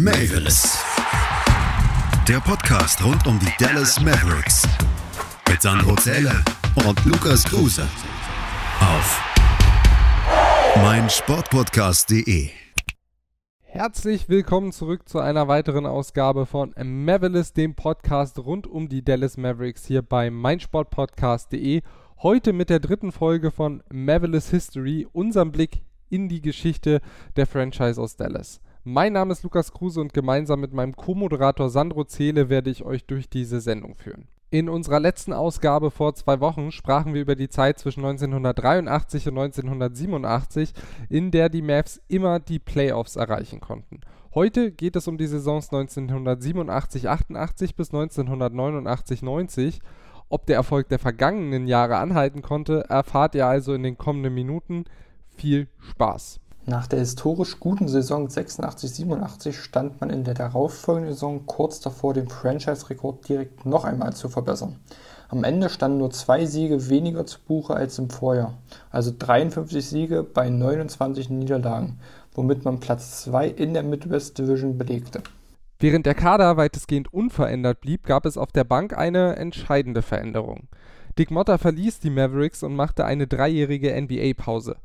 Mavis. Der Podcast rund um die Dallas Mavericks. Mit Sandro Zähler und Lukas Kruse. Auf meinsportpodcast.de. Herzlich willkommen zurück zu einer weiteren Ausgabe von Mavericks, dem Podcast rund um die Dallas Mavericks hier bei meinsportpodcast.de. Heute mit der dritten Folge von Mavericks History, unserem Blick in die Geschichte der Franchise aus Dallas. Mein Name ist Lukas Kruse und gemeinsam mit meinem Co-Moderator Sandro Zehle werde ich euch durch diese Sendung führen. In unserer letzten Ausgabe vor zwei Wochen sprachen wir über die Zeit zwischen 1983 und 1987, in der die Mavs immer die Playoffs erreichen konnten. Heute geht es um die Saisons 1987-88 bis 1989-90. Ob der Erfolg der vergangenen Jahre anhalten konnte, erfahrt ihr also in den kommenden Minuten. Viel Spaß! Nach der historisch guten Saison 86/87 stand man in der darauffolgenden Saison kurz davor, den Franchise-Rekord direkt noch einmal zu verbessern. Am Ende standen nur zwei Siege weniger zu Buche als im Vorjahr, also 53 Siege bei 29 Niederlagen, womit man Platz 2 in der Midwest Division belegte. Während der Kader weitestgehend unverändert blieb, gab es auf der Bank eine entscheidende Veränderung. Dick Motter verließ die Mavericks und machte eine dreijährige NBA-Pause.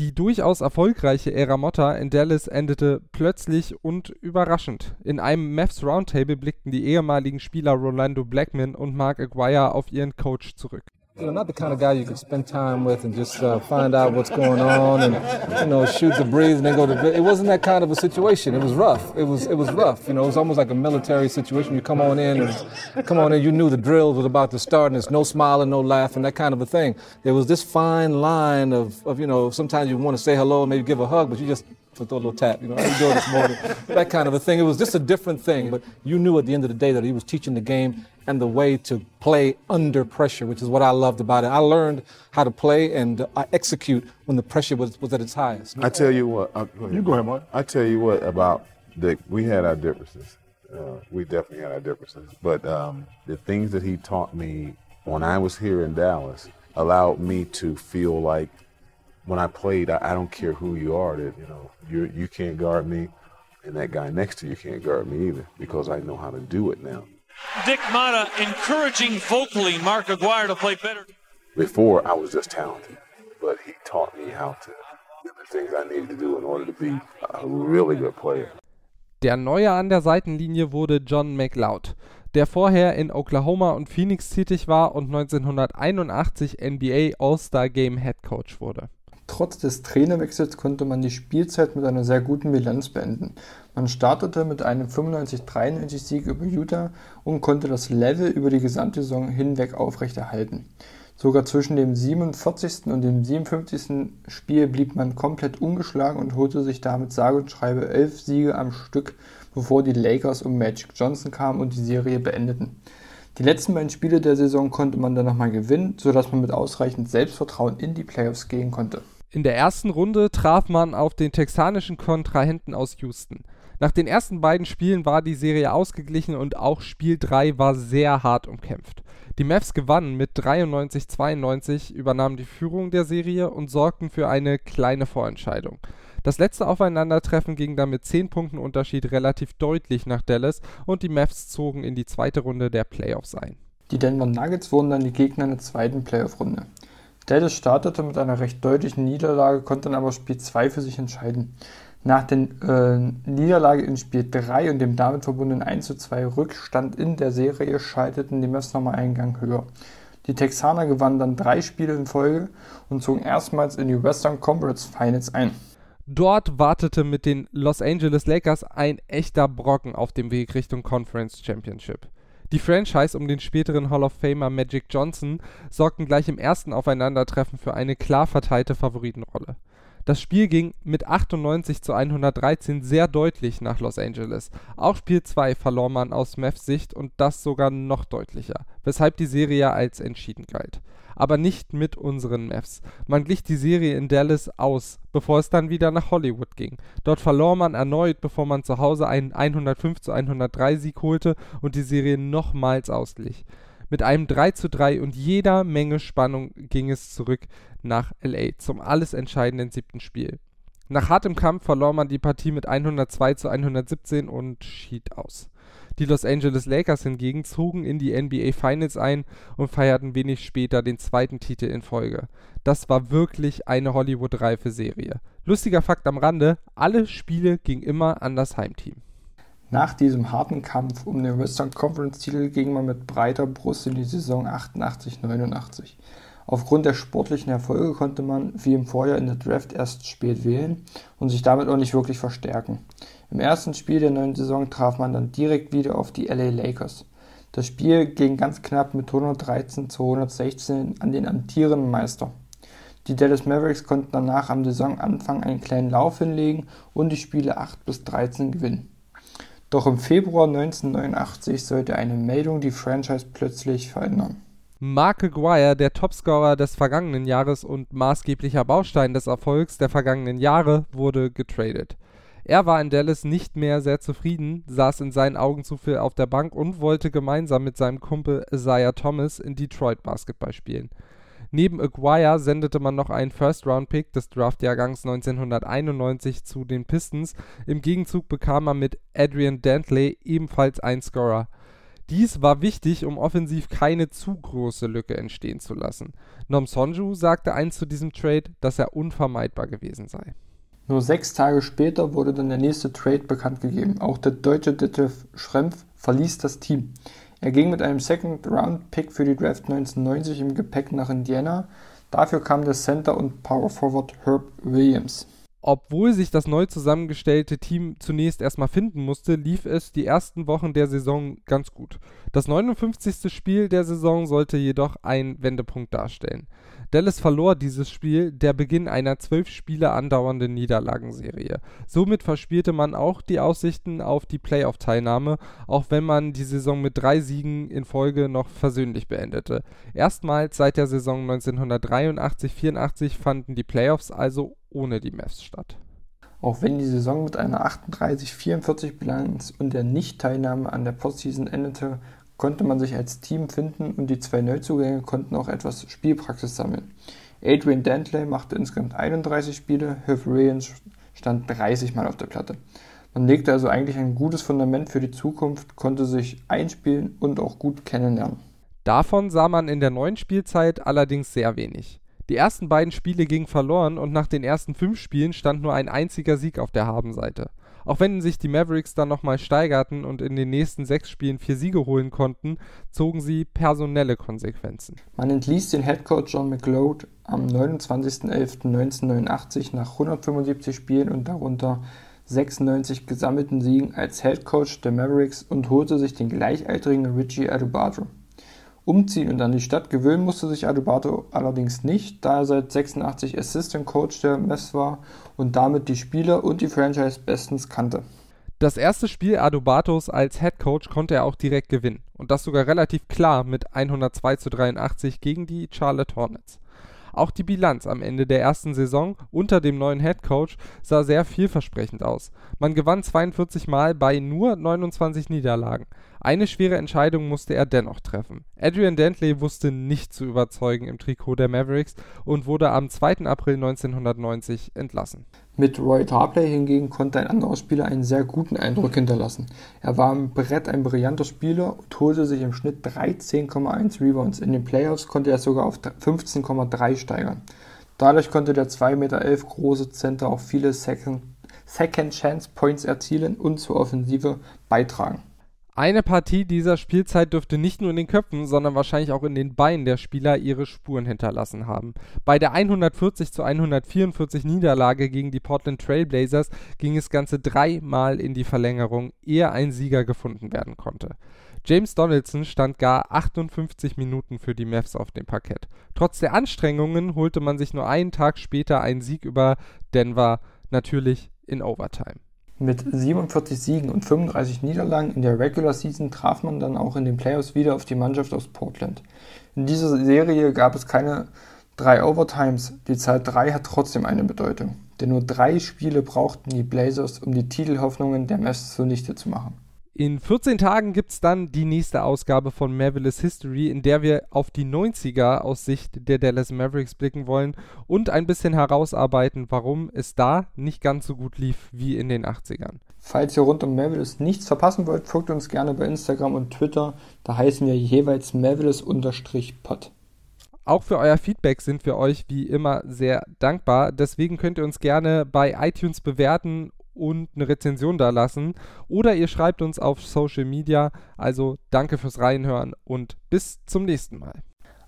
Die durchaus erfolgreiche Ära Motta in Dallas endete plötzlich und überraschend. In einem Mavs Roundtable blickten die ehemaligen Spieler Rolando Blackman und Mark Aguirre auf ihren Coach zurück. You know, not the kind of guy you could spend time with and just uh, find out what's going on and you know shoot the breeze and then go to bed. It wasn't that kind of a situation. It was rough. It was it was rough. You know, it was almost like a military situation. You come on in and come on in. You knew the drill was about to start and there's no smiling, no laughing, that kind of a thing. There was this fine line of, of you know, sometimes you want to say hello maybe give a hug, but you just throw a little tap, you know, how you doing this morning? that kind of a thing. It was just a different thing, but you knew at the end of the day that he was teaching the game and the way to play under pressure, which is what I loved about it. I learned how to play and I execute when the pressure was, was at its highest. I tell you what, uh, go you go ahead, Mark. I tell you what about Dick. We had our differences. Uh, we definitely had our differences, but um, the things that he taught me when I was here in Dallas allowed me to feel like when I played, I, I don't care who you are, that you know you you can't guard me, and that guy next to you can't guard me either because I know how to do it now. Dick Motta encouraging vocally Mark Aguirre to play better. Before I was just talented, but he taught me how to do the things I needed to do in order to be a really good player. Der Neue an der Seitenlinie wurde John McLeod, der vorher in Oklahoma und Phoenix tätig war und 1981 NBA All-Star Game Head Coach wurde. Trotz des Trainerwechsels konnte man die Spielzeit mit einer sehr guten Bilanz beenden. Man startete mit einem 95-93 Sieg über Utah und konnte das Level über die gesamte Saison hinweg aufrechterhalten. Sogar zwischen dem 47. und dem 57. Spiel blieb man komplett ungeschlagen und holte sich damit sage und schreibe elf Siege am Stück, bevor die Lakers um Magic Johnson kamen und die Serie beendeten. Die letzten beiden Spiele der Saison konnte man dann nochmal gewinnen, sodass man mit ausreichend Selbstvertrauen in die Playoffs gehen konnte. In der ersten Runde traf man auf den texanischen Kontrahenten aus Houston. Nach den ersten beiden Spielen war die Serie ausgeglichen und auch Spiel 3 war sehr hart umkämpft. Die Mavs gewannen mit 93-92, übernahmen die Führung der Serie und sorgten für eine kleine Vorentscheidung. Das letzte Aufeinandertreffen ging dann mit 10 Punkten Unterschied relativ deutlich nach Dallas und die Mavs zogen in die zweite Runde der Playoffs ein. Die Denver Nuggets wurden dann die Gegner in der zweiten Playoff-Runde. Dallas startete mit einer recht deutlichen Niederlage, konnte dann aber Spiel 2 für sich entscheiden. Nach der äh, Niederlage in Spiel 3 und dem damit verbundenen 1:2 Rückstand in der Serie schalteten die Mavs nochmal einen Gang höher. Die Texaner gewannen dann drei Spiele in Folge und zogen erstmals in die Western Conference Finals ein. Dort wartete mit den Los Angeles Lakers ein echter Brocken auf dem Weg Richtung Conference Championship. Die Franchise um den späteren Hall of Famer Magic Johnson sorgten gleich im ersten Aufeinandertreffen für eine klar verteilte Favoritenrolle. Das Spiel ging mit 98 zu 113 sehr deutlich nach Los Angeles. Auch Spiel 2 verlor man aus Mavs Sicht und das sogar noch deutlicher, weshalb die Serie als entschieden galt aber nicht mit unseren Mavs. Man glich die Serie in Dallas aus, bevor es dann wieder nach Hollywood ging. Dort verlor man erneut, bevor man zu Hause einen 105 zu 103 Sieg holte und die Serie nochmals ausglich. Mit einem 3 zu 3 und jeder Menge Spannung ging es zurück nach LA zum alles entscheidenden siebten Spiel. Nach hartem Kampf verlor man die Partie mit 102 zu 117 und schied aus. Die Los Angeles Lakers hingegen zogen in die NBA Finals ein und feierten wenig später den zweiten Titel in Folge. Das war wirklich eine Hollywood-reife Serie. Lustiger Fakt am Rande, alle Spiele gingen immer an das Heimteam. Nach diesem harten Kampf um den Western Conference Titel ging man mit breiter Brust in die Saison 88-89. Aufgrund der sportlichen Erfolge konnte man, wie im Vorjahr in der Draft, erst spät wählen und sich damit auch nicht wirklich verstärken. Im ersten Spiel der neuen Saison traf man dann direkt wieder auf die LA Lakers. Das Spiel ging ganz knapp mit 113 zu 116 an den amtierenden Meister. Die Dallas Mavericks konnten danach am Saisonanfang einen kleinen Lauf hinlegen und die Spiele 8 bis 13 gewinnen. Doch im Februar 1989 sollte eine Meldung die Franchise plötzlich verändern. Mark Aguirre, der Topscorer des vergangenen Jahres und maßgeblicher Baustein des Erfolgs der vergangenen Jahre, wurde getradet. Er war in Dallas nicht mehr sehr zufrieden, saß in seinen Augen zu viel auf der Bank und wollte gemeinsam mit seinem Kumpel Isaiah Thomas in Detroit Basketball spielen. Neben Aguirre sendete man noch einen First-Round-Pick des Draftjahrgangs 1991 zu den Pistons. Im Gegenzug bekam man mit Adrian Dantley ebenfalls einen Scorer. Dies war wichtig, um offensiv keine zu große Lücke entstehen zu lassen. Nom Sonju sagte einst zu diesem Trade, dass er unvermeidbar gewesen sei. Nur sechs Tage später wurde dann der nächste Trade bekannt gegeben. Auch der deutsche Detlef Schrempf verließ das Team. Er ging mit einem Second-Round-Pick für die Draft 1990 im Gepäck nach Indiana. Dafür kam der Center und Power Forward Herb Williams. Obwohl sich das neu zusammengestellte Team zunächst erstmal finden musste, lief es die ersten Wochen der Saison ganz gut. Das 59. Spiel der Saison sollte jedoch ein Wendepunkt darstellen. Dallas verlor dieses Spiel, der Beginn einer zwölf Spiele andauernden Niederlagenserie. Somit verspielte man auch die Aussichten auf die Playoff-Teilnahme, auch wenn man die Saison mit drei Siegen in Folge noch versöhnlich beendete. Erstmals seit der Saison 1983-84 fanden die Playoffs also ohne die Mavs statt. Auch wenn die Saison mit einer 38-44 Bilanz und der Nichtteilnahme an der Postseason endete, konnte man sich als Team finden und die zwei Neuzugänge konnten auch etwas Spielpraxis sammeln. Adrian Dantley machte insgesamt 31 Spiele, Herb Williams stand 30 Mal auf der Platte. Man legte also eigentlich ein gutes Fundament für die Zukunft, konnte sich einspielen und auch gut kennenlernen. Davon sah man in der neuen Spielzeit allerdings sehr wenig. Die ersten beiden Spiele gingen verloren und nach den ersten fünf Spielen stand nur ein einziger Sieg auf der Habenseite. Auch wenn sich die Mavericks dann nochmal steigerten und in den nächsten sechs Spielen vier Siege holen konnten, zogen sie personelle Konsequenzen. Man entließ den Headcoach John McLeod am 29.11.1989 nach 175 Spielen und darunter 96 gesammelten Siegen als Headcoach der Mavericks und holte sich den gleichaltrigen Richie Adubato. Umziehen und an die Stadt gewöhnen musste sich Adubato allerdings nicht, da er seit 86 Assistant Coach der Mavs war und damit die Spieler und die Franchise bestens kannte. Das erste Spiel Adubatos als Head Coach konnte er auch direkt gewinnen und das sogar relativ klar mit 102 zu 83 gegen die Charlotte Hornets. Auch die Bilanz am Ende der ersten Saison unter dem neuen Head Coach sah sehr vielversprechend aus. Man gewann 42 Mal bei nur 29 Niederlagen. Eine schwere Entscheidung musste er dennoch treffen. Adrian Dantley wusste nicht zu überzeugen im Trikot der Mavericks und wurde am 2. April 1990 entlassen. Mit Roy Tarpley hingegen konnte ein anderer Spieler einen sehr guten Eindruck hinterlassen. Er war im Brett ein brillanter Spieler und holte sich im Schnitt 13,1 Rebounds. In den Playoffs konnte er sogar auf 15,3 steigern. Dadurch konnte der 2,11 Meter große Center auch viele Second, Second Chance Points erzielen und zur Offensive beitragen. Eine Partie dieser Spielzeit dürfte nicht nur in den Köpfen, sondern wahrscheinlich auch in den Beinen der Spieler ihre Spuren hinterlassen haben. Bei der 140 zu 144 Niederlage gegen die Portland Trail Blazers ging es ganze dreimal in die Verlängerung, ehe ein Sieger gefunden werden konnte. James Donaldson stand gar 58 Minuten für die Mavs auf dem Parkett. Trotz der Anstrengungen holte man sich nur einen Tag später einen Sieg über Denver, natürlich in Overtime. Mit 47 Siegen und 35 Niederlagen in der Regular Season traf man dann auch in den Playoffs wieder auf die Mannschaft aus Portland. In dieser Serie gab es keine drei Overtimes, die Zahl 3 hat trotzdem eine Bedeutung, denn nur drei Spiele brauchten die Blazers, um die Titelhoffnungen der Mavs zunichte zu machen. In 14 Tagen gibt es dann die nächste Ausgabe von Mavericks History, in der wir auf die 90er aus Sicht der Dallas Mavericks blicken wollen und ein bisschen herausarbeiten, warum es da nicht ganz so gut lief wie in den 80ern. Falls ihr rund um Mavericks nichts verpassen wollt, folgt uns gerne bei Instagram und Twitter. Da heißen wir jeweils Mavericks-Pod. Auch für euer Feedback sind wir euch wie immer sehr dankbar. Deswegen könnt ihr uns gerne bei iTunes bewerten und eine Rezension da lassen. Oder ihr schreibt uns auf Social Media. Also danke fürs Reinhören und bis zum nächsten Mal.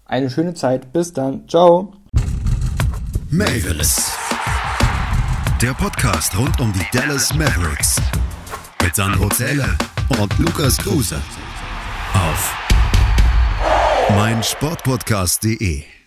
Eine schöne Zeit. Bis dann. Ciao. Mavericks. Der Podcast rund um die Dallas Mavericks. Mit Sandro Zähler und Lukas Kruse. Auf meinsportpodcast.de